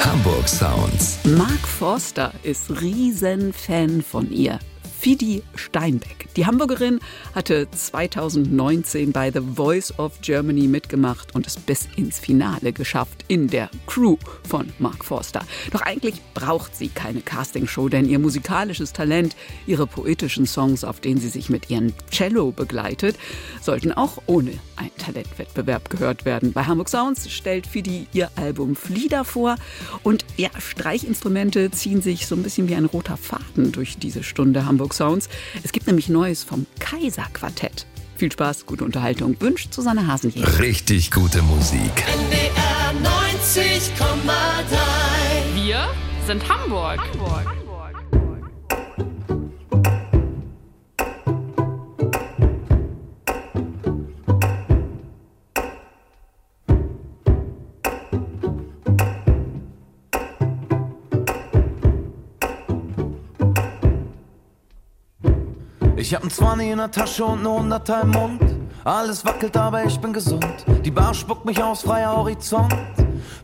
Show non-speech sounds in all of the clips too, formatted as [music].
Hamburg Sounds. Mark Forster ist Riesenfan von ihr. Fidi Steinbeck. Die Hamburgerin hatte 2019 bei The Voice of Germany mitgemacht und es bis ins Finale geschafft in der Crew von Mark Forster. Doch eigentlich braucht sie keine Castingshow, denn ihr musikalisches Talent, ihre poetischen Songs, auf denen sie sich mit ihrem Cello begleitet, sollten auch ohne einen Talentwettbewerb gehört werden. Bei Hamburg Sounds stellt Fidi ihr Album Flieder vor und ja, Streichinstrumente ziehen sich so ein bisschen wie ein roter Faden durch diese Stunde Hamburg Sounds. Es gibt nämlich Neues vom Kaiser Quartett. Viel Spaß, gute Unterhaltung wünscht Susanne Hasenjäger. Richtig gute Musik. NDR 90,3 Wir sind Hamburg. Hamburg. Ich hab ein 20 in der Tasche und ne Hunderter im Mund. Alles wackelt, aber ich bin gesund. Die Bar spuckt mich aus, freier Horizont.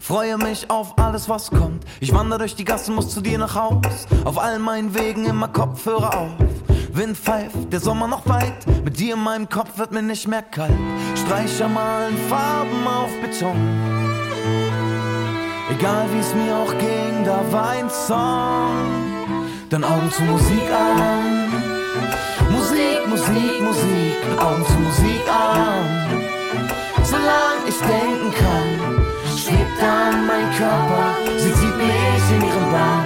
Freue mich auf alles, was kommt. Ich wandere durch die Gassen, muss zu dir nach Haus. Auf allen meinen Wegen immer Kopfhörer auf. Wind pfeift, der Sommer noch weit. Mit dir in meinem Kopf wird mir nicht mehr kalt. Streicher malen Farben auf Beton. Egal wie es mir auch ging, da war ein Song. Dann Augen zu Musik an. Musik, Musik, Musik, Augen zu Musik an. Solange ich denken kann, schwebt dann mein Körper, sie zieht mich in ihren Bahn.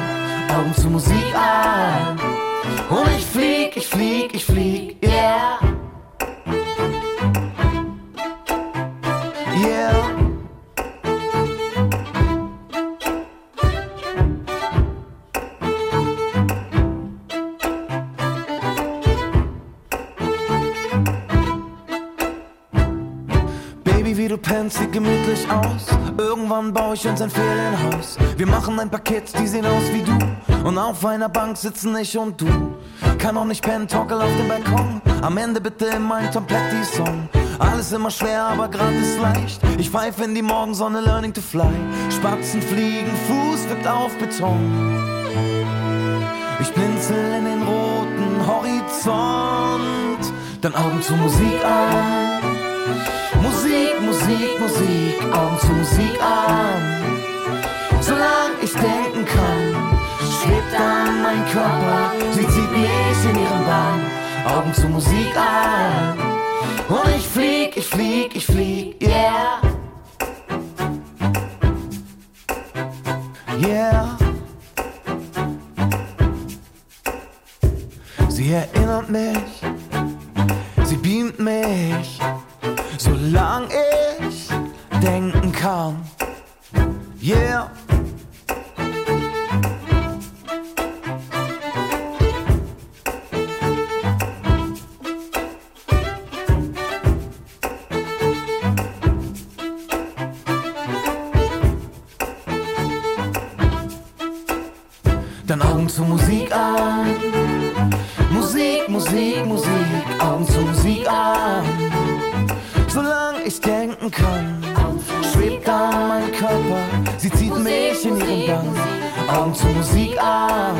Augen zu Musik an. Und ich flieg, ich flieg, ich flieg, Irgendwann baue ich uns ein Ferienhaus. Wir machen ein Paket, die sehen aus wie du. Und auf einer Bank sitzen ich und du. Kann auch nicht pennen, toggle auf dem Balkon. Am Ende bitte immer ein Tom Petty-Song. Alles immer schwer, aber grad ist leicht. Ich pfeife in die Morgensonne, learning to fly. Spatzen fliegen, Fuß wippt auf Beton. Ich blinzel in den roten Horizont. Dann Augen zu Musik an. Musik, Musik, Musik, Augen zu Musik an. Solange ich denken kann, schwebt dann mein Körper. Sie zieht mich in ihren Bann. Augen zu Musik an. Und ich flieg, ich flieg, ich flieg, yeah. Yeah. Sie erinnert mich, sie beamt mich, solange ich denken kann. Yeah. Dann Augen zu Musik an. Musik, Musik, Musik, Augen zu Musik an. Solange ich denken kann, schwebt dann mein Körper. Sie zieht mich in ihren Bann. Augen zu Musik an.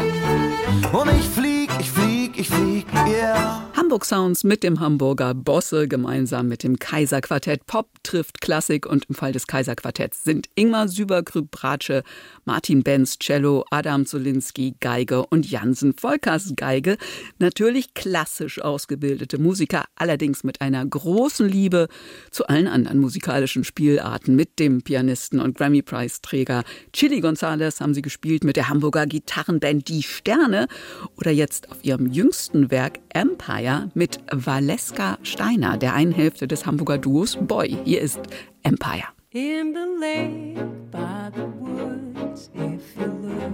Und ich flieg, ich flieg, ich flieg, yeah. Hamburg Sounds mit dem Hamburger Bosse gemeinsam mit dem Kaiserquartett Pop trifft Klassik und im Fall des Kaiserquartetts sind Ingmar Sübergrüb Bratsche, Martin Benz Cello, Adam Zolinski Geige und Jansen Volkers Geige. Natürlich klassisch ausgebildete Musiker, allerdings mit einer großen Liebe zu allen anderen musikalischen Spielarten. Mit dem Pianisten und Grammy-Preisträger Chili Gonzales haben sie gespielt mit der Hamburger Gitarrenband Die Sterne oder jetzt auf ihrem jüngsten Werk Empire mit Valeska Steiner, der einen Hälfte des Hamburger Duos Boy. Hier ist Empire. In the lake by the woods, if you look,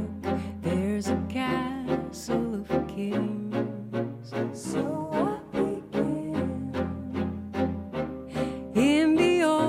there's a castle of kings. So I begin. In the old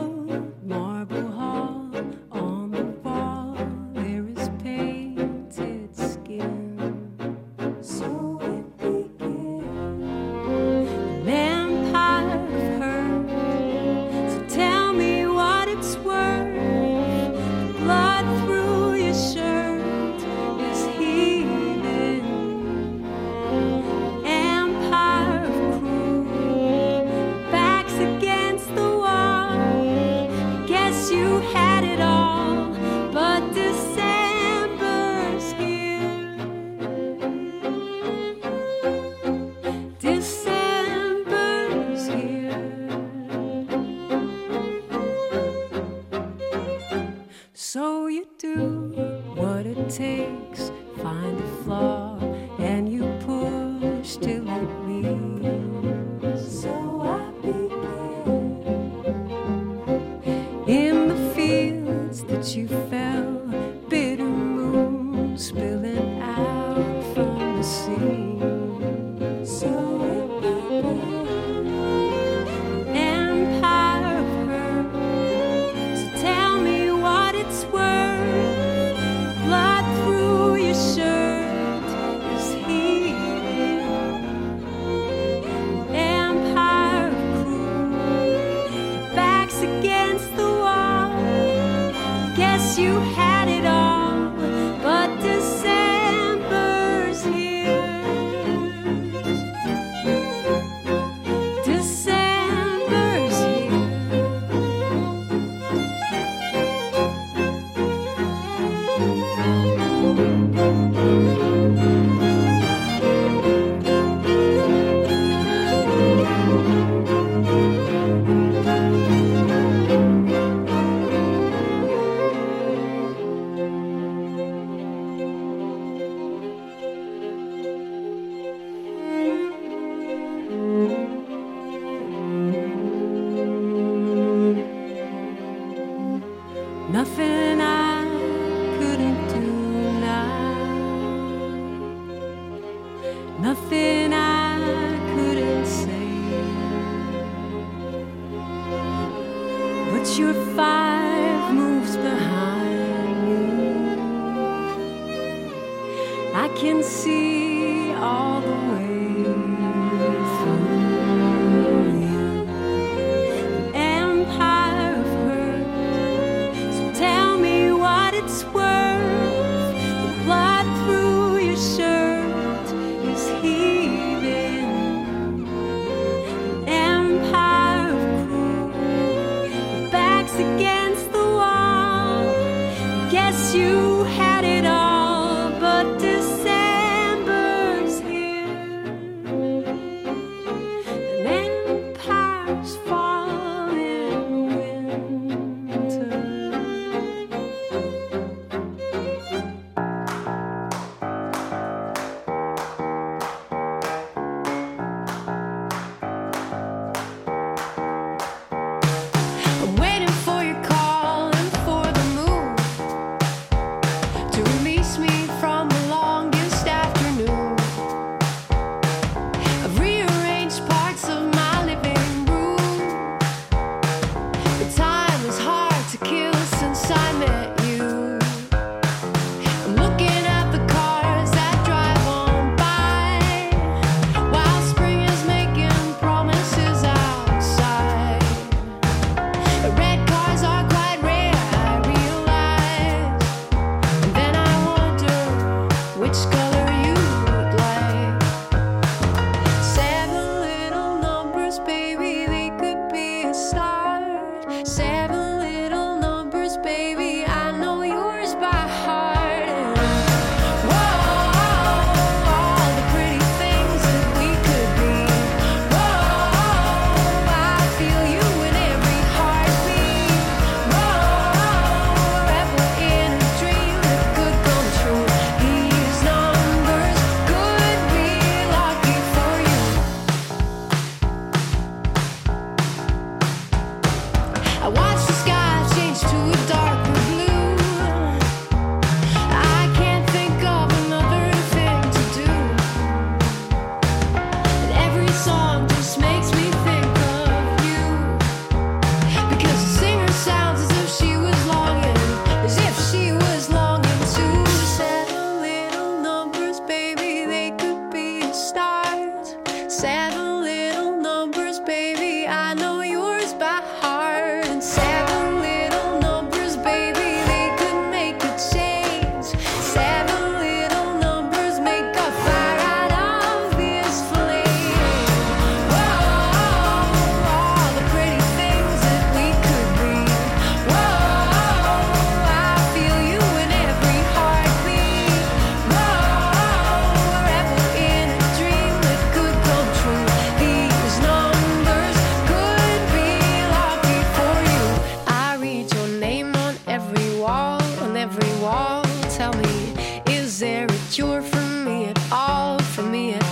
for me at all, for me at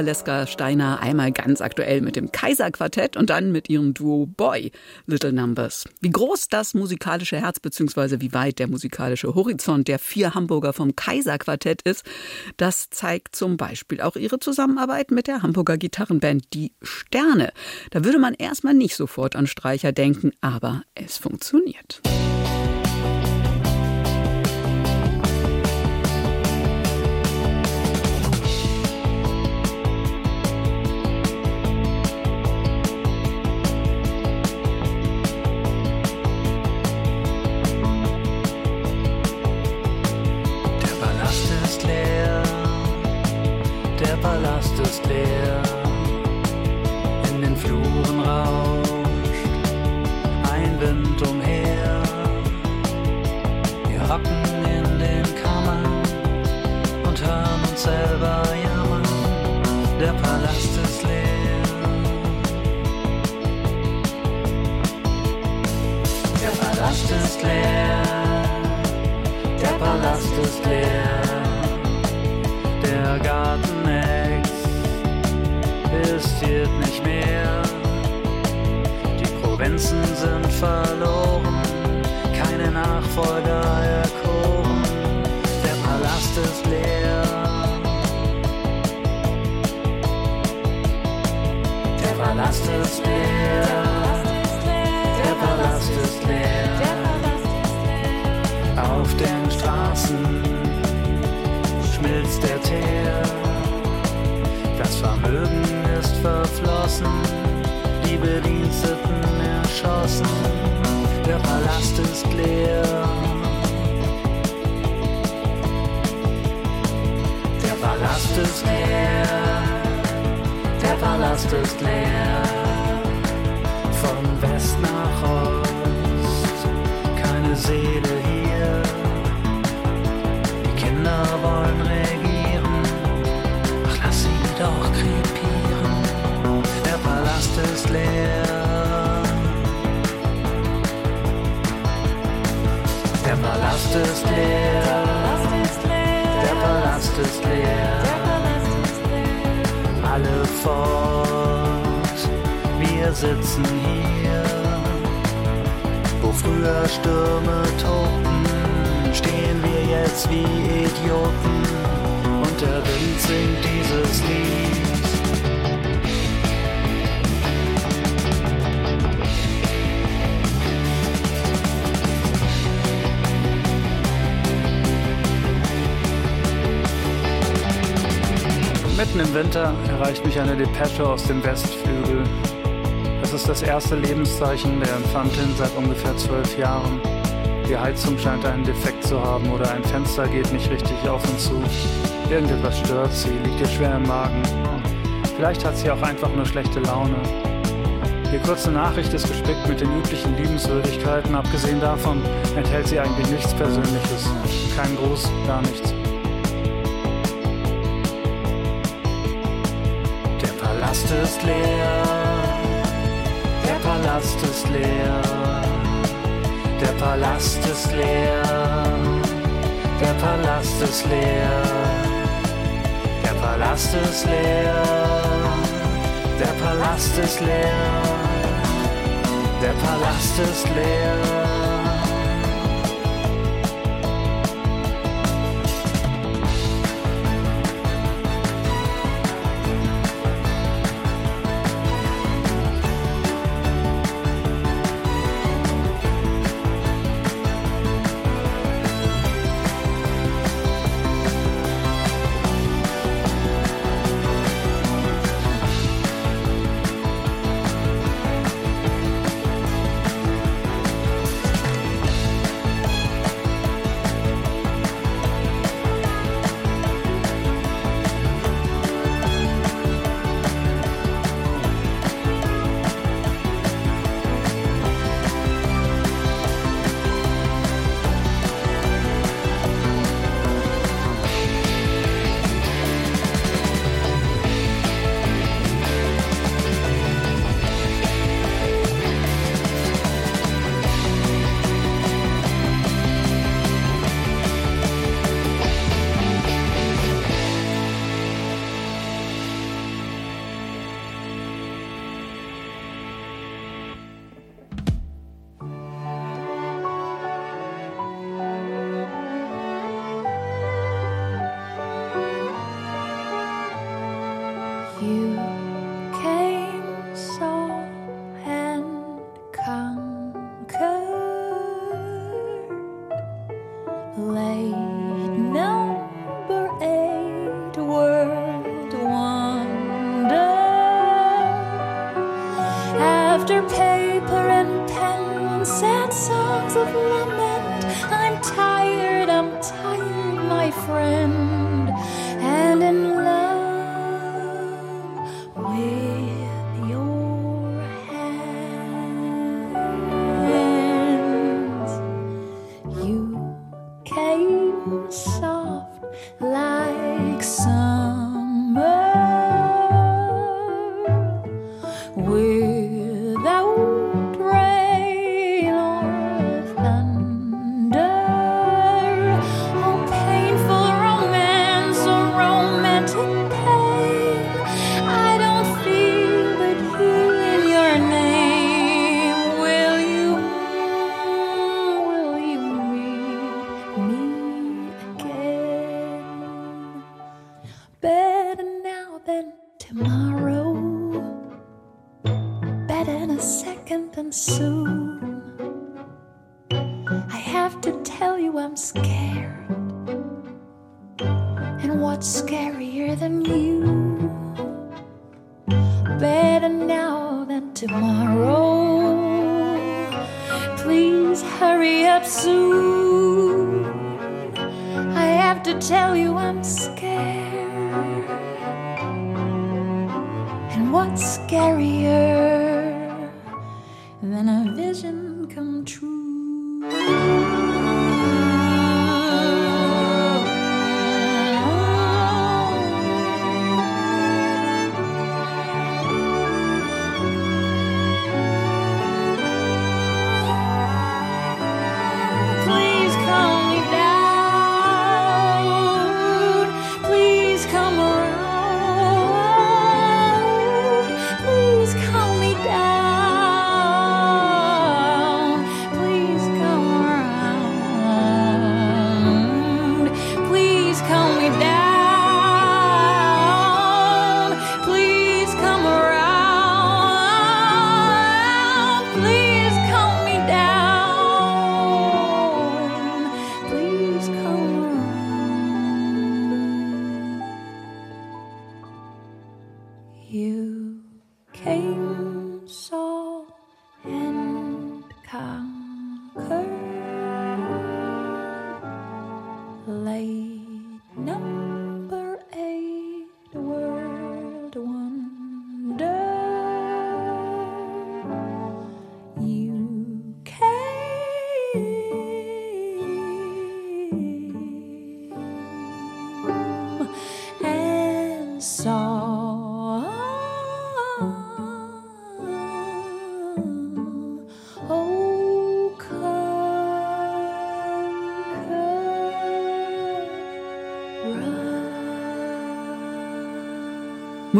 Valeska Steiner einmal ganz aktuell mit dem Kaiserquartett und dann mit ihrem Duo Boy Little Numbers. Wie groß das musikalische Herz bzw. wie weit der musikalische Horizont der vier Hamburger vom Kaiserquartett ist, das zeigt zum Beispiel auch ihre Zusammenarbeit mit der Hamburger Gitarrenband Die Sterne. Da würde man erstmal nicht sofort an Streicher denken, aber es funktioniert. Ist leer, in den Fluren rauscht ein Wind umher. Wir hocken in den Kammern und hören uns selber jammern, der Palast ist leer. Der Palast ist leer, der Palast ist leer, existiert nicht mehr. Die Provinzen sind verloren, keine Nachfolger erkoren. Der Palast ist leer. Der Palast ist leer. Der Palast ist leer. Auf den Straßen schmilzt der Teer. Das Vermögen verflossen, die Bediensteten erschossen, der Palast ist leer. Der Palast ist leer, der Palast ist leer. Von West nach Ost, keine Seele hier. Leer. Der Palast ist leer. Der Palast ist leer. Alle fort, wir sitzen hier, wo früher Stürme toben, stehen wir jetzt wie Idioten und der Wind singt dieses Lied. Mitten im Winter erreicht mich eine Depesche aus dem Westflügel. Es ist das erste Lebenszeichen der Infantin seit ungefähr zwölf Jahren. Die Heizung scheint einen Defekt zu haben oder ein Fenster geht nicht richtig auf und zu. Irgendetwas stört sie, liegt ihr schwer im Magen. Vielleicht hat sie auch einfach nur schlechte Laune. Die kurze Nachricht ist gespickt mit den üblichen Liebenswürdigkeiten. Abgesehen davon enthält sie eigentlich nichts Persönliches. Kein Gruß, gar nichts. Palast ist leer, der Palast ist leer, der Palast ist leer, der Palast ist leer, der Palast ist leer, der Palast ist leer, der Palast ist leer.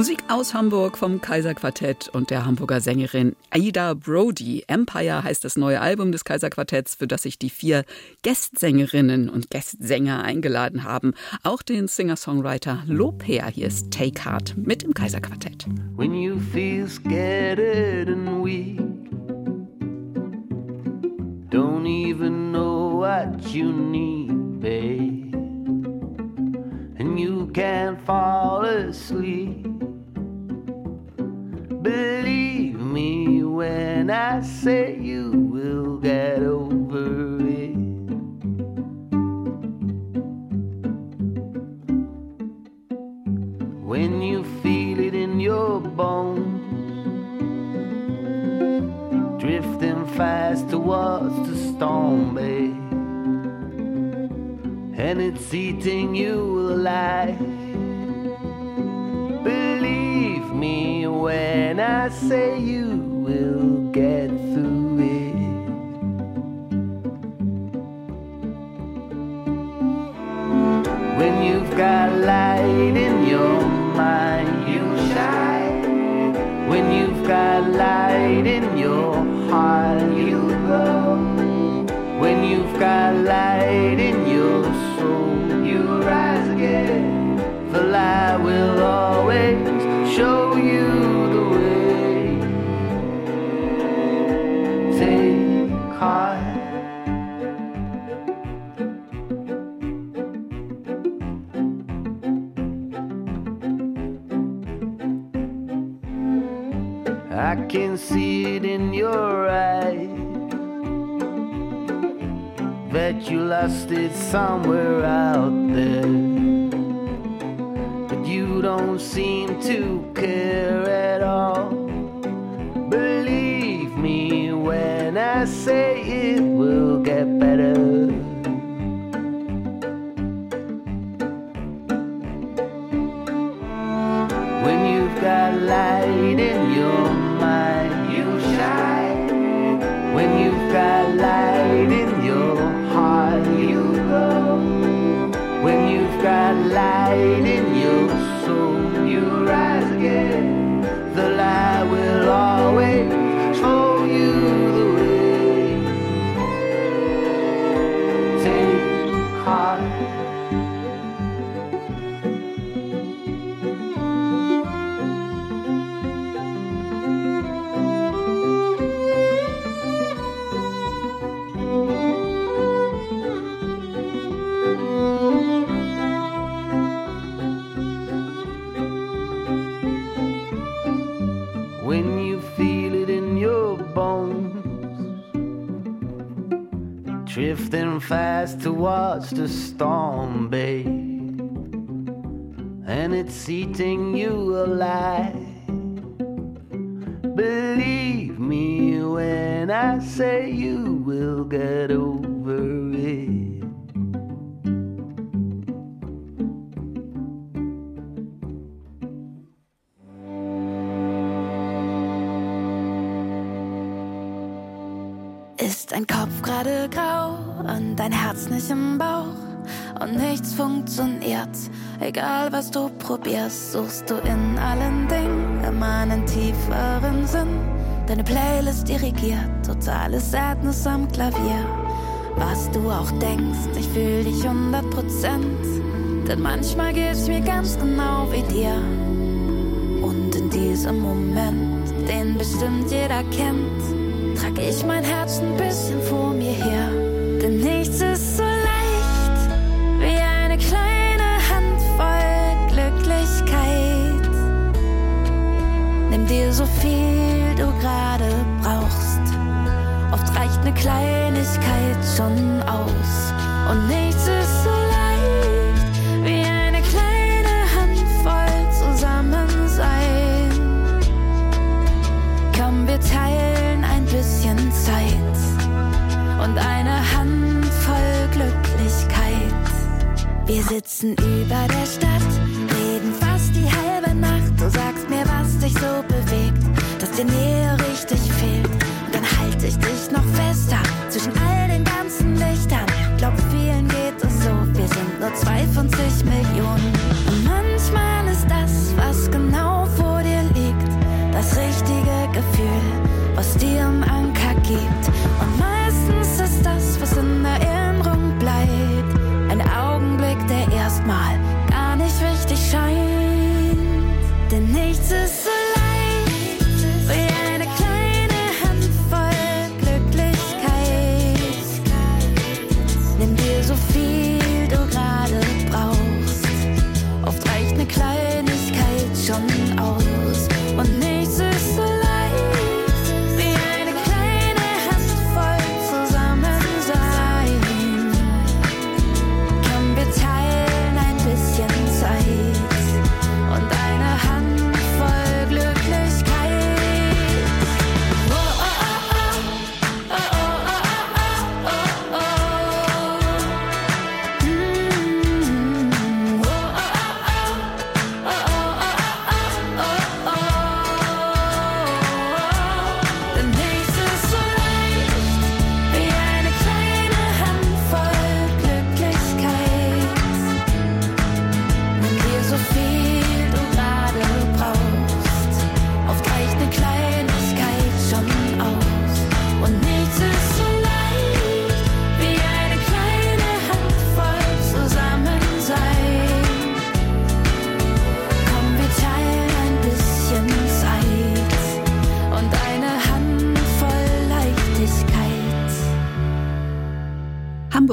Musik aus Hamburg vom Kaiserquartett und der Hamburger Sängerin Aida Brody. Empire heißt das neue Album des Kaiserquartetts, für das sich die vier Gastsängerinnen und Gastsänger eingeladen haben. Auch den Singer-Songwriter Loper. Hier ist Take Heart mit dem Kaiserquartett. when you feel scattered and weak. Don't even know what you need, babe. And you can't fall asleep. Towards the storm, babe, and it's eating you alive. Believe me when I say you will get through it. When you've got light in your mind, you shine. When you've got light in your heart, got light in your soul, you rise again. The light will always show you the way. Take heart. I can see you lost it somewhere out there. But you don't seem to care at just a storm, babe, and it's eating you alive. Egal was du probierst, suchst du in allen Dingen immer einen tieferen Sinn. Deine Playlist dirigiert, totale Sadness am Klavier. Was du auch denkst, ich fühle dich 100 Prozent. Denn manchmal geht's mir ganz genau wie dir. Und in diesem Moment, den bestimmt jeder kennt, trage ich mein Herz ein bisschen vor mir her. Denn nichts ist so dir so viel du gerade brauchst. Oft reicht eine Kleinigkeit schon aus. Und nee,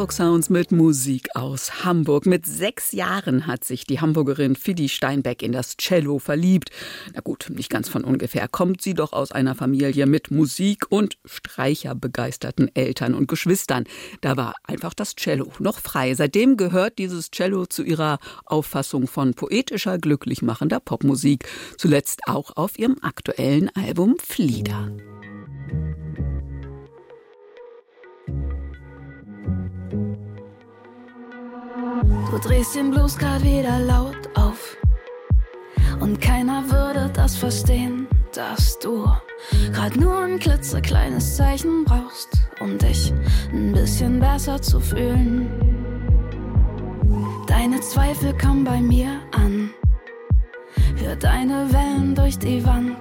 Hamburg Sounds mit Musik aus Hamburg. Mit sechs Jahren hat sich die Hamburgerin Fidi Steinbeck in das Cello verliebt. Na gut, nicht ganz von ungefähr. Kommt sie doch aus einer Familie mit Musik und Streicherbegeisterten Eltern und Geschwistern. Da war einfach das Cello noch frei. Seitdem gehört dieses Cello zu ihrer Auffassung von poetischer, glücklich machender Popmusik. Zuletzt auch auf ihrem aktuellen Album Flieder. Du drehst den Blues grad wieder laut auf. Und keiner würde das verstehen, dass du grad nur ein klitzekleines Zeichen brauchst, um dich ein bisschen besser zu fühlen. Deine Zweifel kommen bei mir an. Hör deine Wellen durch die Wand.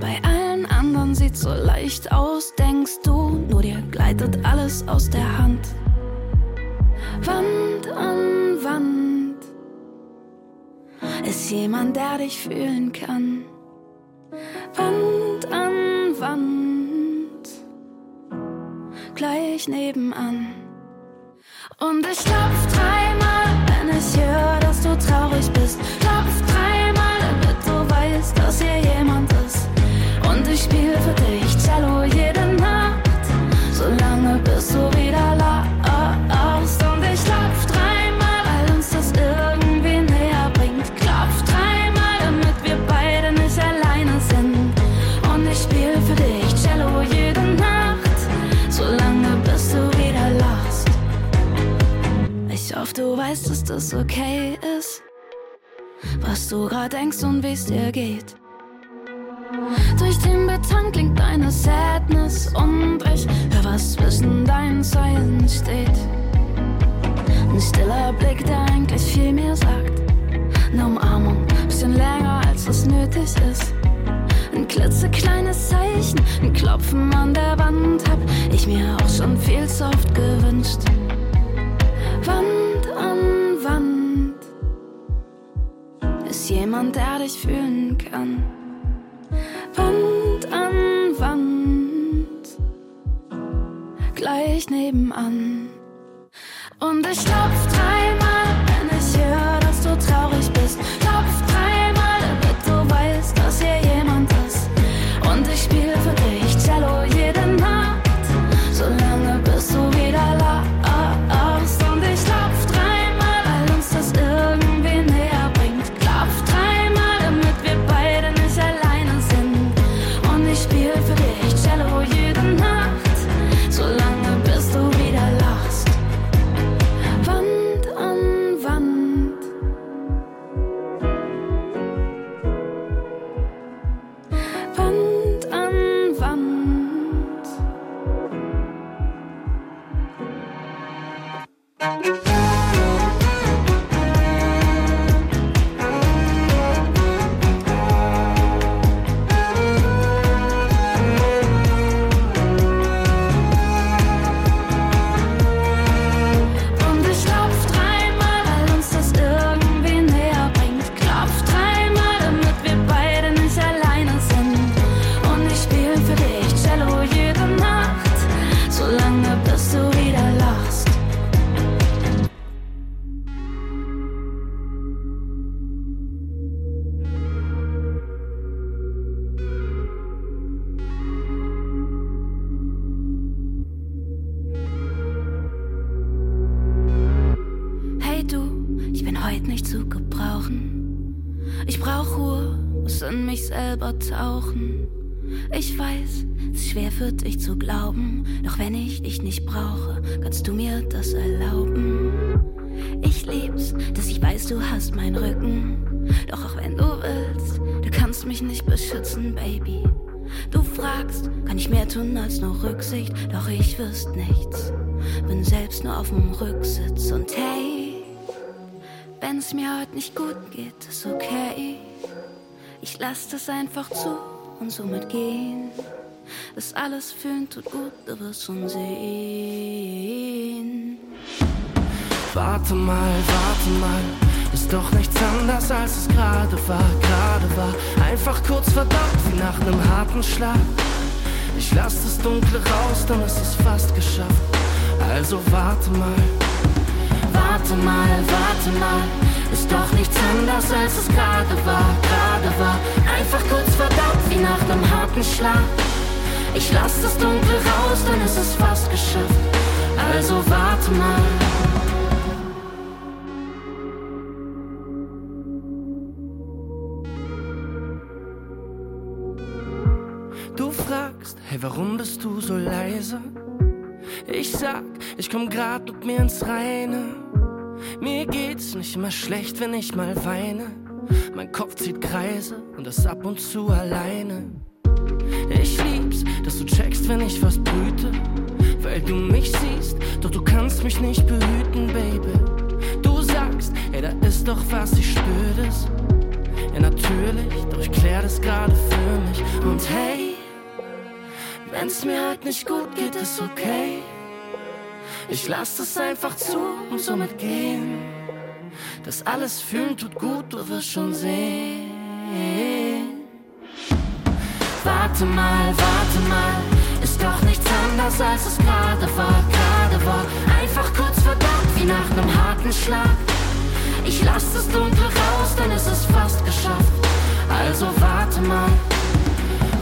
Bei allen anderen sieht's so leicht aus, denkst du, nur dir gleitet alles aus der Hand. Wand an Wand ist jemand, der dich fühlen kann. Wand an Wand, gleich nebenan. Und ich klopf dreimal, grad denkst und wie's dir geht. Durch den Beton klingt deine Sadness und ich hör, was zwischen deinen Zeilen steht. Ein stiller Blick, der eigentlich viel mehr sagt. Eine Umarmung, bisschen länger als es nötig ist. Ein klitzekleines Zeichen, ein Klopfen an der Wand hab ich mir auch schon viel zu oft gewünscht. Wand ist jemand, der dich fühlen kann. Wand an Wand, gleich nebenan. Und ich klopf dreimal, wenn ich höre, dass du traurig tun als nur Rücksicht, doch ich wüsste nichts. Bin selbst nur auf dem Rücksitz und hey, wenn es mir heute nicht gut geht, ist okay. Ich lass das einfach zu und somit gehen. Das alles fühlen tut gut, du wirst schon sehen. Warte mal, warte mal, ist doch nichts anders als es gerade war, gerade war. Einfach kurz verdammt wie nach einem harten Schlag. Ich lass das Dunkle raus, dann ist es fast geschafft. Also warte mal, warte mal, warte mal. Ist doch nichts anders als es gerade war, gerade war. Einfach kurz verdammt wie nach nem harten Schlag. Ich lass das Dunkel raus, dann ist es fast geschafft. Also warte mal. Warum bist du so leise? Ich sag, ich komm grad mit mir ins Reine. Mir geht's nicht immer schlecht, wenn ich mal weine. Mein Kopf zieht Kreise und das ab und zu alleine. Ich lieb's, dass du checkst, wenn ich was brüte. Weil du mich siehst, doch du kannst mich nicht behüten, Baby. Du sagst, ey, da ist doch was, ich spür das. Ja, natürlich, doch ich klär das gerade für mich. Und hey, wenn's mir halt nicht gut geht, ist okay. Ich lass das einfach zu und somit gehen. Das alles fühlen tut gut, du wirst schon sehen. Warte mal, warte mal, ist doch nichts anders als es gerade war, gerade war. Einfach kurz verdammt wie nach nem harten Schlag. Ich lass das Dunkel raus, ist es fast geschafft. Also warte mal,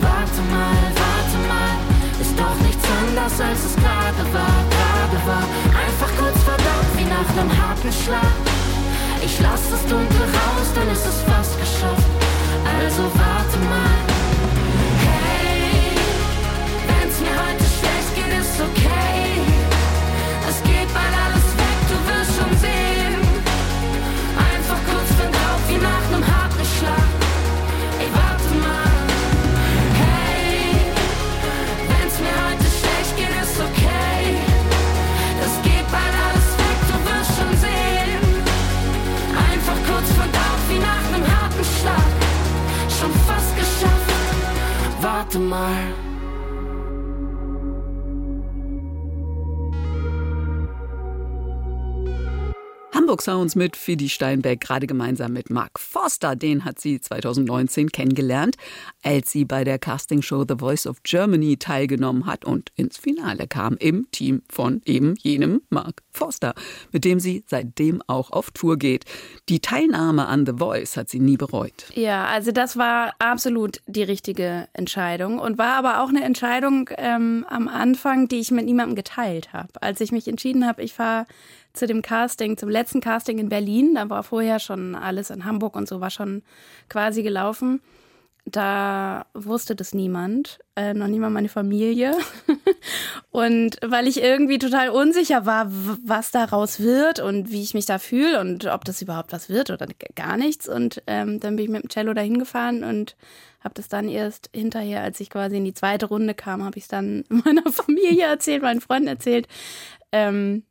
warte mal, warte mal, ist doch nichts anders als es gerade war, gerade war. Einfach kurz verdammt wie nach nem harten Schlag. Ich lass das Dunkel raus, dann ist es fast geschafft. Sounds mit Fidi Steinbeck, gerade gemeinsam mit Mark Forster. Den hat sie 2019 kennengelernt, als sie bei der Castingshow The Voice of Germany teilgenommen hat und ins Finale kam im Team von eben jenem Mark Forster, mit dem sie seitdem auch auf Tour geht. Die Teilnahme an The Voice hat sie nie bereut. Ja, also das war absolut die richtige Entscheidung und war aber auch eine Entscheidung ähm, am Anfang, die ich mit niemandem geteilt habe. Als ich mich entschieden habe, ich fahre zu dem Casting, zum letzten Casting in Berlin, da war vorher schon alles in Hamburg und so war schon quasi gelaufen. Da wusste das niemand, äh, noch niemand meine Familie. [laughs] und weil ich irgendwie total unsicher war, was daraus wird und wie ich mich da fühle und ob das überhaupt was wird oder gar nichts. Und ähm, dann bin ich mit dem Cello dahin gefahren und habe das dann erst hinterher, als ich quasi in die zweite Runde kam, habe ich es dann [laughs] meiner Familie erzählt, meinen Freunden erzählt. Ähm,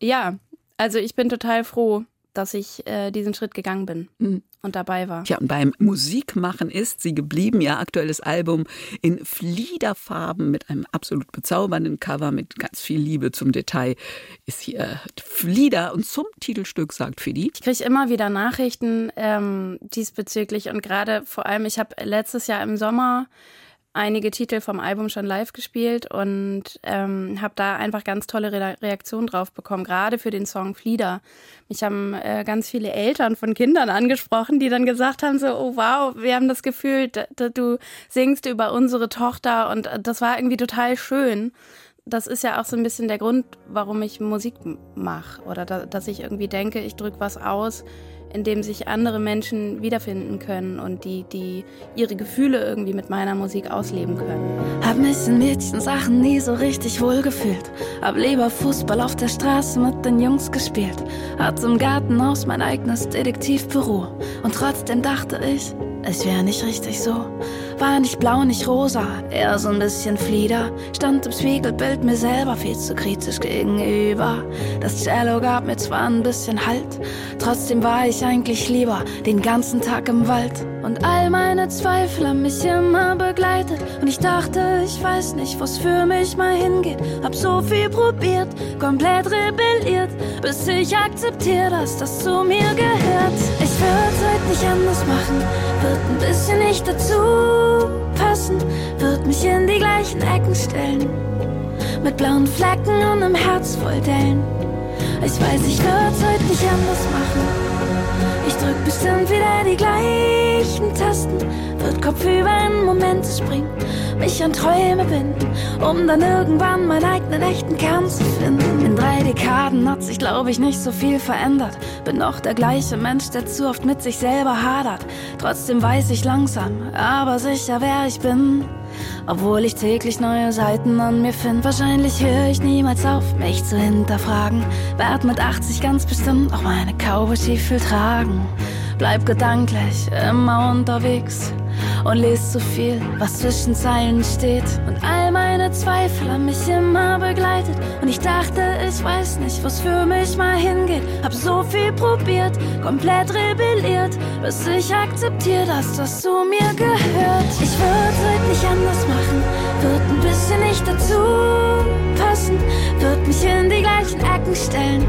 ja, also ich bin total froh, dass ich äh, diesen Schritt gegangen bin mhm. und dabei war. Ja, und beim Musikmachen ist sie geblieben. Ihr aktuelles Album in Fliederfarben mit einem absolut bezaubernden Cover mit ganz viel Liebe zum Detail ist hier Flieder. Und zum Titelstück sagt Fidi. Ich kriege immer wieder Nachrichten ähm, diesbezüglich und gerade vor allem, ich habe letztes Jahr im Sommer einige Titel vom Album schon live gespielt und ähm, habe da einfach ganz tolle Re Reaktionen drauf bekommen, gerade für den Song Flieder. Mich haben äh, ganz viele Eltern von Kindern angesprochen, die dann gesagt haben, so, oh wow, wir haben das Gefühl, du singst über unsere Tochter und äh, das war irgendwie total schön. Das ist ja auch so ein bisschen der Grund, warum ich Musik mache oder da, dass ich irgendwie denke, ich drücke was aus, in dem sich andere Menschen wiederfinden können und die, die ihre Gefühle irgendwie mit meiner Musik ausleben können. Hab mich in Mädchensachen nie so richtig wohlgefühlt. Hab lieber Fußball auf der Straße mit den Jungs gespielt. Hatte im Gartenhaus mein eigenes Detektivbüro. Und trotzdem dachte ich, es wäre nicht richtig so. War nicht blau, nicht rosa, eher so ein bisschen Flieder. Stand im Spiegelbild mir selber viel zu kritisch gegenüber. Das Cello gab mir zwar ein bisschen Halt, trotzdem war ich eigentlich lieber den ganzen Tag im Wald. Und all meine Zweifel haben mich immer begleitet. Und ich dachte, ich weiß nicht, wo's für mich mal hingeht. Hab so viel probiert, komplett rebelliert, bis ich akzeptiere, dass das zu mir gehört. Ich würde heute nicht anders machen, wird ein bisschen nicht dazu passen, wird mich in die gleichen Ecken stellen. mit blauen Flecken und einem Herz voll Dellen. Ich weiß, ich würd's heute nicht anders machen. Ich drück bestimmt wieder die gleichen Tasten, wird kopfüber in Momente springen, mich an Träume binden, um dann irgendwann meinen eigenen echten Kern zu finden. In drei Dekaden hat sich, glaube ich, nicht so viel verändert. Bin noch der gleiche Mensch, der zu oft mit sich selber hadert. Trotzdem weiß ich langsam, aber sicher, wer ich bin. Obwohl ich täglich neue Seiten an mir finde, wahrscheinlich höre ich niemals auf, mich zu hinterfragen. Werd mit 80 ganz bestimmt auch meine Cowboy-Stiefel tragen. Bleib gedanklich immer unterwegs und lese zu viel, was zwischen Zeilen steht. Und all meine Zweifel haben mich immer begleitet. Und ich dachte, ich weiß nicht, was für mich mal hingeht. Hab so viel probiert, komplett rebelliert, bis ich akzeptiere, dass das zu mir gehört. Ich würde heute nicht anders machen, wird ein bisschen nicht dazu passen, wird mich in die gleichen Ecken stellen.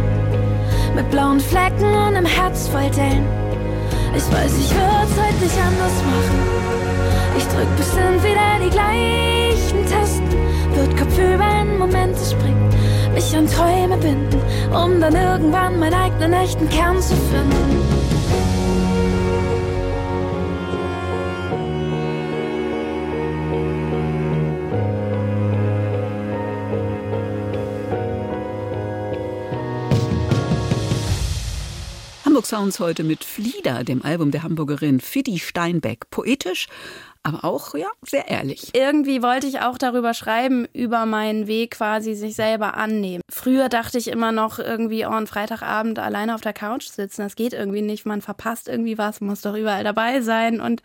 Mit blauen Flecken und einem Herz voll Dellen. Ich weiß, ich würd's heute nicht anders machen. Ich drück bestimmt wieder die gleichen Tasten. Wird kopfüber in Momente springen, mich an Träume binden, um dann irgendwann meinen eigenen echten Kern zu finden. Hamburg Sounds heute mit Flieder, dem Album der Hamburgerin Fiddy Steinbeck. Poetisch, aber auch ja sehr ehrlich. Irgendwie wollte ich auch darüber schreiben, über meinen Weg quasi sich selber annehmen. Früher dachte ich immer noch irgendwie, oh, einen Freitagabend alleine auf der Couch sitzen, das geht irgendwie nicht, man verpasst irgendwie was, muss doch überall dabei sein und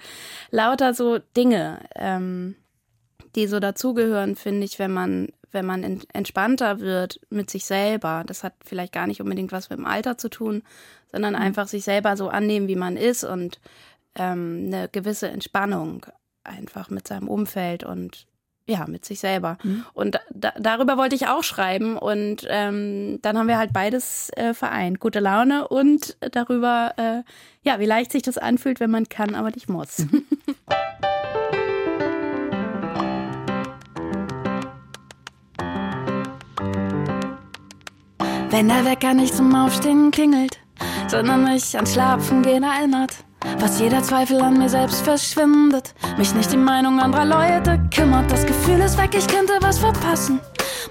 lauter so Dinge, ähm, die so dazugehören, finde ich, wenn man wenn man entspannter wird mit sich selber. Das hat vielleicht gar nicht unbedingt was mit dem Alter zu tun, sondern mhm. einfach sich selber so annehmen, wie man ist und ähm, eine gewisse Entspannung einfach mit seinem Umfeld und ja, mit sich selber. Mhm. Und da, darüber wollte ich auch schreiben. Und ähm, dann haben wir halt beides äh, vereint. Gute Laune und darüber, äh, ja, wie leicht sich das anfühlt, wenn man kann, aber nicht muss. Mhm. [laughs] Wenn der Wecker nicht zum Aufstehen klingelt, sondern mich ans Schlafen gehen erinnert. Was jeder Zweifel an mir selbst verschwindet. Mich nicht die Meinung anderer Leute kümmert. Das Gefühl ist weg, ich könnte was verpassen.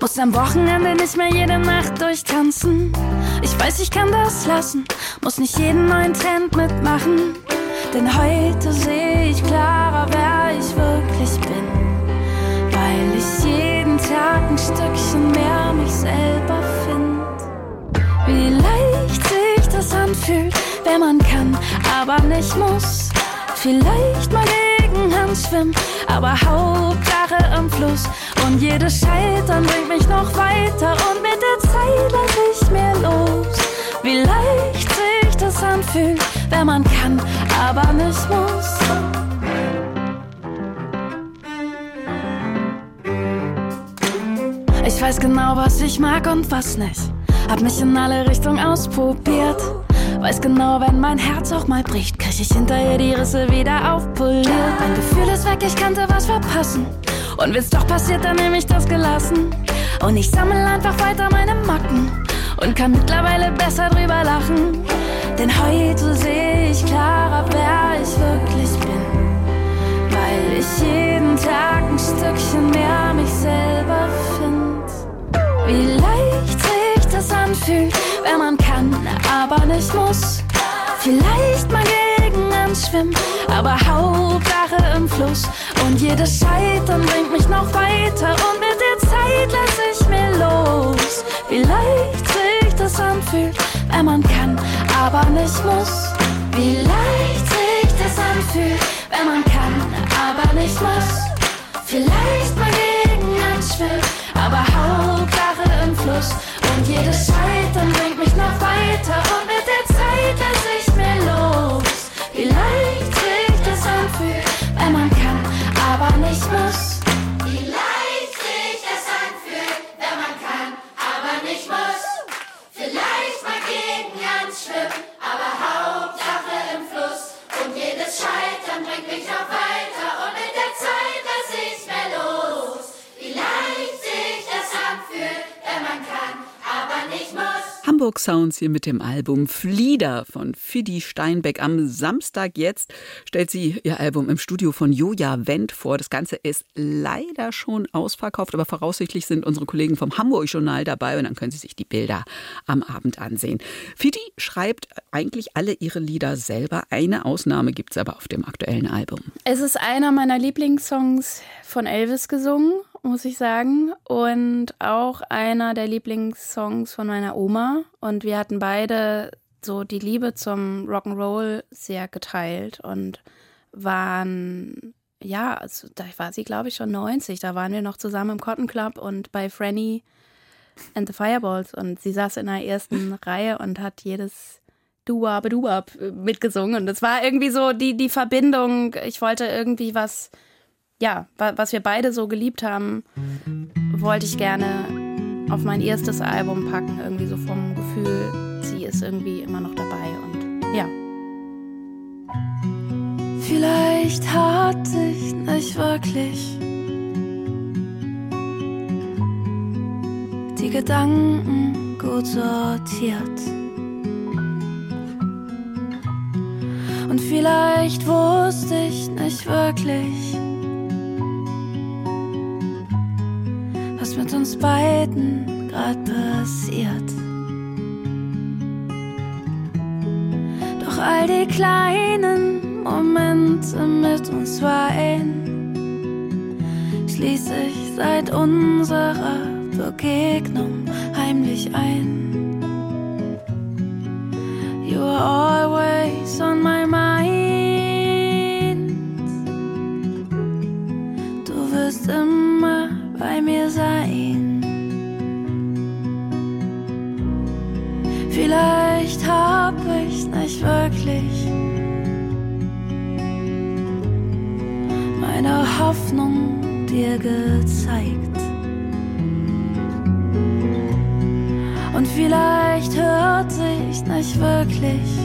Muss am Wochenende nicht mehr jede Nacht durchtanzen. Ich weiß, ich kann das lassen. Muss nicht jeden neuen Trend mitmachen. Denn heute sehe ich klarer, wer ich wirklich bin. Weil ich jeden Tag ein Stückchen mehr mich selber finde. Wie leicht sich das anfühlt, wenn man kann, aber nicht muss. Vielleicht mal gegen Hand schwimmen, aber Hauptsache im Fluss. Und jedes Scheitern bringt mich noch weiter und mit der Zeit lass ich mir los. Wie leicht sich das anfühlt, wenn man kann, aber nicht muss. Ich weiß genau, was ich mag und was nicht. Hab mich in alle Richtungen ausprobiert. Weiß genau, wenn mein Herz auch mal bricht, krieg ich hinterher die Risse wieder aufpoliert. Mein Gefühl ist weg, ich könnte was verpassen. Und wenn's doch passiert, dann nehm ich das gelassen. Und ich sammel einfach weiter meine Macken und kann mittlerweile besser drüber lachen. Denn heute sehe ich klarer, wer ich wirklich bin. Weil ich jeden Tag ein Stückchen mehr mich selber find. Wie leicht es anfühlt, wenn man kann, aber nicht muss. Vielleicht mal gegen schwimmen, aber Hauptsache im Fluss. Und jedes Scheitern bringt mich noch weiter und mit der Zeit lass ich mir los. Wie leicht sich das anfühlt, wenn man kann, aber nicht muss. Wie leicht sich das anfühlt, wenn man kann, aber nicht muss. Vielleicht mal gegen schwimmen, aber Hauptsache im Fluss. Und jedes Scheitern bringt mich noch weiter und mit der Zeit lass ich mir los. Wie Hamburg Sounds hier mit dem Album Flieder von Fidi Steinbeck. Am Samstag jetzt stellt sie ihr Album im Studio von Joja Wendt vor. Das Ganze ist leider schon ausverkauft, aber voraussichtlich sind unsere Kollegen vom Hamburg Journal dabei und dann können Sie sich die Bilder am Abend ansehen. Fidi schreibt eigentlich alle ihre Lieder selber. Eine Ausnahme gibt es aber auf dem aktuellen Album. Es ist einer meiner Lieblingssongs von Elvis gesungen muss ich sagen. Und auch einer der Lieblingssongs von meiner Oma. Und wir hatten beide so die Liebe zum Rock'n'Roll sehr geteilt und waren, ja, also da war sie, glaube ich, schon 90. Da waren wir noch zusammen im Cotton Club und bei Franny and the Fireballs. Und sie saß in der ersten [laughs] Reihe und hat jedes Duab, Duab mitgesungen. Und es war irgendwie so die, die Verbindung. Ich wollte irgendwie was ja, was wir beide so geliebt haben, wollte ich gerne auf mein erstes Album packen. Irgendwie so vom Gefühl, sie ist irgendwie immer noch dabei und ja. Vielleicht hatte ich nicht wirklich die Gedanken gut sortiert. Und vielleicht wusste ich nicht wirklich, mit uns beiden grad passiert. Doch all die kleinen Momente mit uns weinen schließe ich seit unserer Begegnung heimlich ein. You are always on my mind. Du wirst immer bei mir sein. Vielleicht hab ich nicht wirklich meine Hoffnung dir gezeigt. Und vielleicht hört sich nicht wirklich,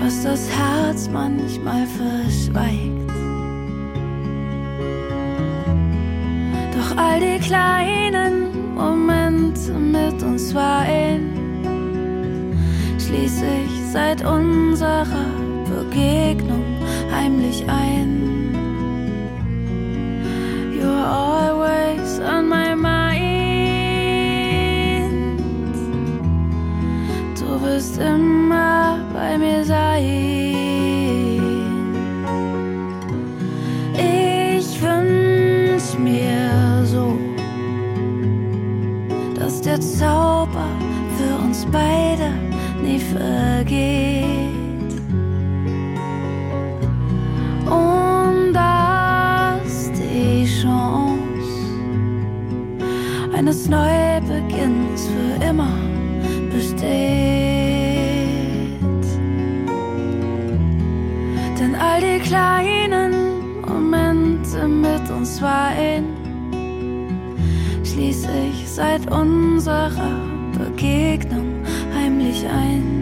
was das Herz manchmal verschweigt. All die kleinen Momente mit uns weinen, schließe ich seit unserer Begegnung heimlich ein. You're always on my mind. Du wirst immer bei mir sein. Der Zauber für uns beide nie vergeht. Und dass die Chance eines Neubeginns für immer besteht. Denn all die kleinen Momente mit uns weinen schließe ich seit unserer Begegnung heimlich ein.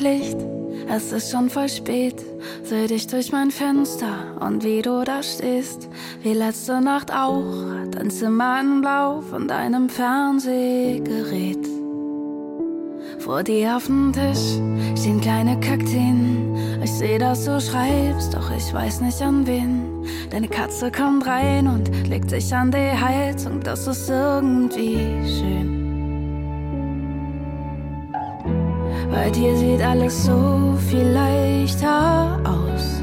Licht, es ist schon voll spät. Seh dich durch mein Fenster und wie du da stehst. Wie letzte Nacht auch, dein Zimmer in Blau von deinem Fernsehgerät. Vor dir auf dem Tisch stehen kleine Kakteen. Ich seh, dass du schreibst, doch ich weiß nicht an wen. Deine Katze kommt rein und legt sich an die Heizung, das ist irgendwie schön. Bei dir sieht alles so viel leichter aus.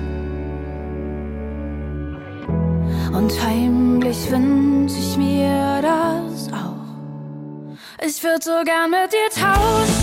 Und heimlich wünsch ich mir das auch. Ich würde so gern mit dir tauschen.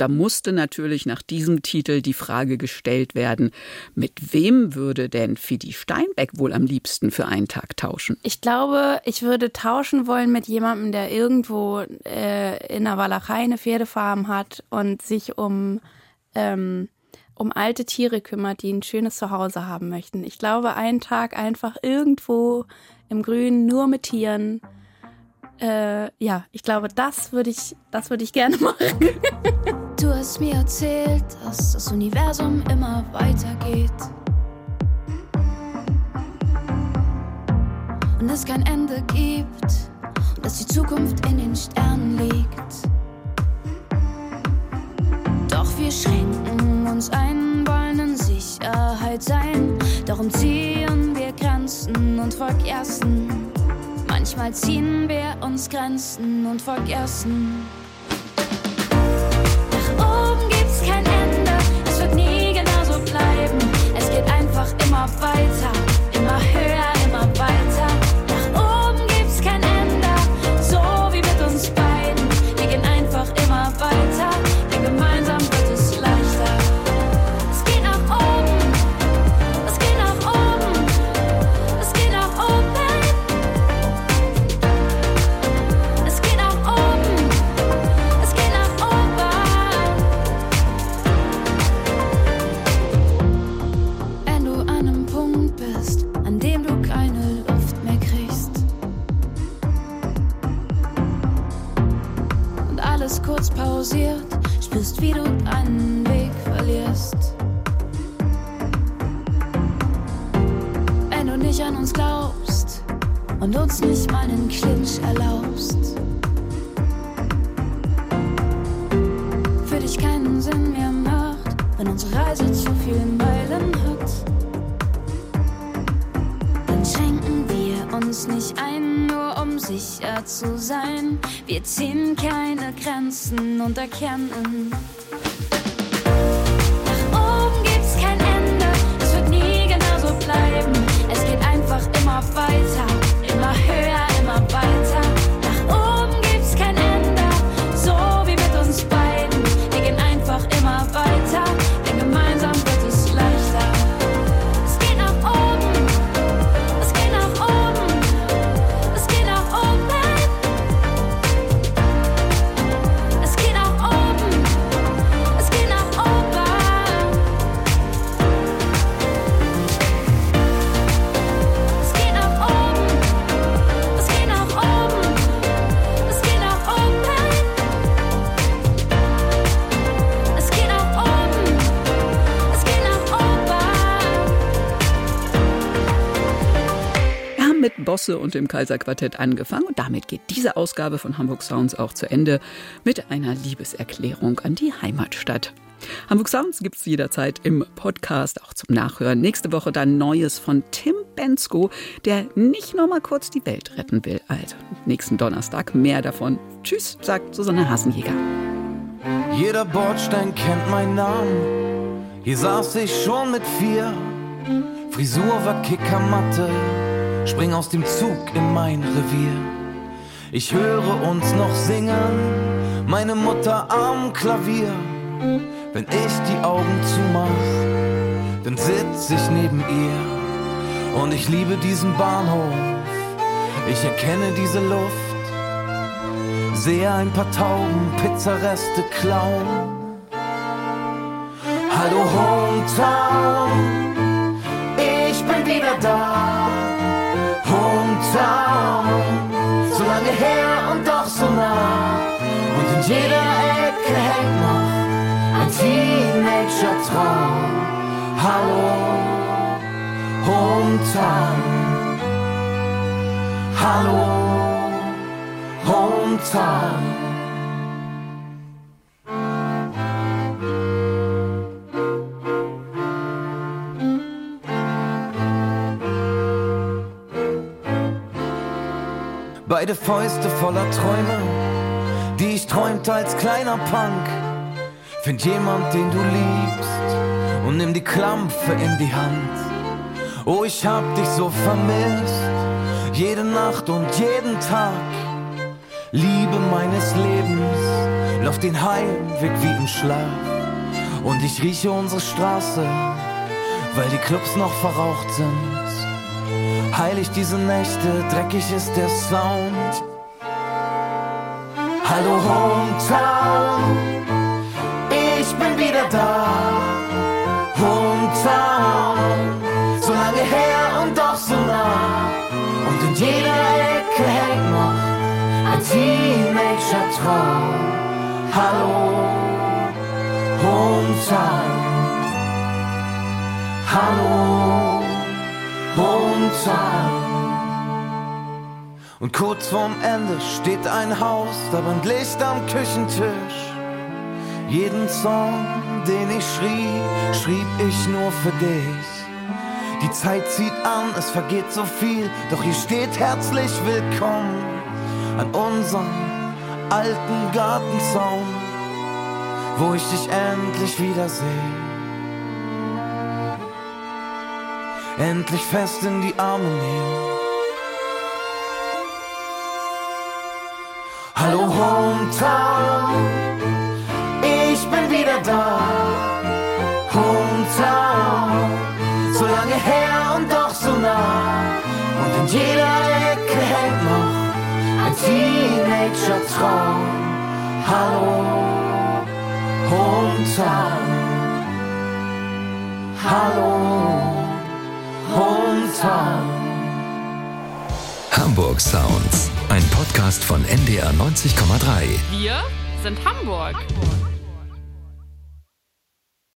Da musste natürlich nach diesem Titel die Frage gestellt werden, mit wem würde denn Fidi Steinbeck wohl am liebsten für einen Tag tauschen? Ich glaube, ich würde tauschen wollen mit jemandem, der irgendwo äh, in der Walachei eine Pferdefarm hat und sich um, ähm, um alte Tiere kümmert, die ein schönes Zuhause haben möchten. Ich glaube, einen Tag einfach irgendwo im Grünen, nur mit Tieren. Äh, ja, ich glaube, das würde ich, das ich gerne [laughs] machen. Du hast mir erzählt, dass das Universum immer weitergeht. Und es kein Ende gibt. Und dass die Zukunft in den Sternen liegt. Doch wir schränken uns ein, wollen in Sicherheit sein. Darum ziehen wir Grenzen und vergessen. Manchmal ziehen wir uns Grenzen und vergessen. Nach oben gibt's kein Ende, es wird nie genauso bleiben. Es geht einfach immer weiter, Bosse und dem Kaiserquartett angefangen und damit geht diese Ausgabe von Hamburg Sounds auch zu Ende mit einer Liebeserklärung an die Heimatstadt. Hamburg Sounds gibt es jederzeit im Podcast, auch zum Nachhören. Nächste Woche dann Neues von Tim Bensko, der nicht nur mal kurz die Welt retten will. Also nächsten Donnerstag mehr davon. Tschüss, sagt Susanne Hasenjäger. Jeder Bordstein kennt meinen Namen. Hier saß ich schon mit vier. Frisur war Kickermatte. Spring aus dem Zug in mein Revier. Ich höre uns noch singen. Meine Mutter am Klavier. Wenn ich die Augen zumach, dann sitz ich neben ihr. Und ich liebe diesen Bahnhof. Ich erkenne diese Luft. Sehe ein paar Tauben Pizzareste klauen. Hallo Hometown, ich bin wieder da. Hometown, so lange her und doch so nah. Und in jeder Ecke hängt noch ein Teenager-Traum. Hallo Hometown, hallo Hometown. Beide Fäuste voller Träume, die ich träumte als kleiner Punk. Find jemand, den du liebst und nimm die Klampfe in die Hand. Oh, ich hab dich so vermisst, jede Nacht und jeden Tag. Liebe meines Lebens, lauf den Heimweg wie im Schlaf. Und ich rieche unsere Straße, weil die Clubs noch verraucht sind. Heilig diese Nächte, dreckig ist der Sound. Hallo Hometown, ich bin wieder da. Hometown, so lange her und doch so nah. Und in jeder Ecke hängt noch ein Teenager-Traum. Hallo Hometown, hallo Hometown. Und kurz vorm Ende steht ein Haus, da brennt Licht am Küchentisch. Jeden Song, den ich schrieb, schrieb ich nur für dich. Die Zeit zieht an, es vergeht so viel, doch hier steht herzlich willkommen an unserem alten Gartenzaun, wo ich dich endlich wiedersehe. Endlich fest in die Arme nehmen. Hallo Hometown, ich bin wieder da. Hometown, so lange her und doch so nah. Und in jeder Ecke hängt noch ein Teenager-Traum. Hallo Hometown, hallo Hometown. Hamburg Sounds. Ein Podcast von NDR 90,3. Wir sind Hamburg. Hamburg.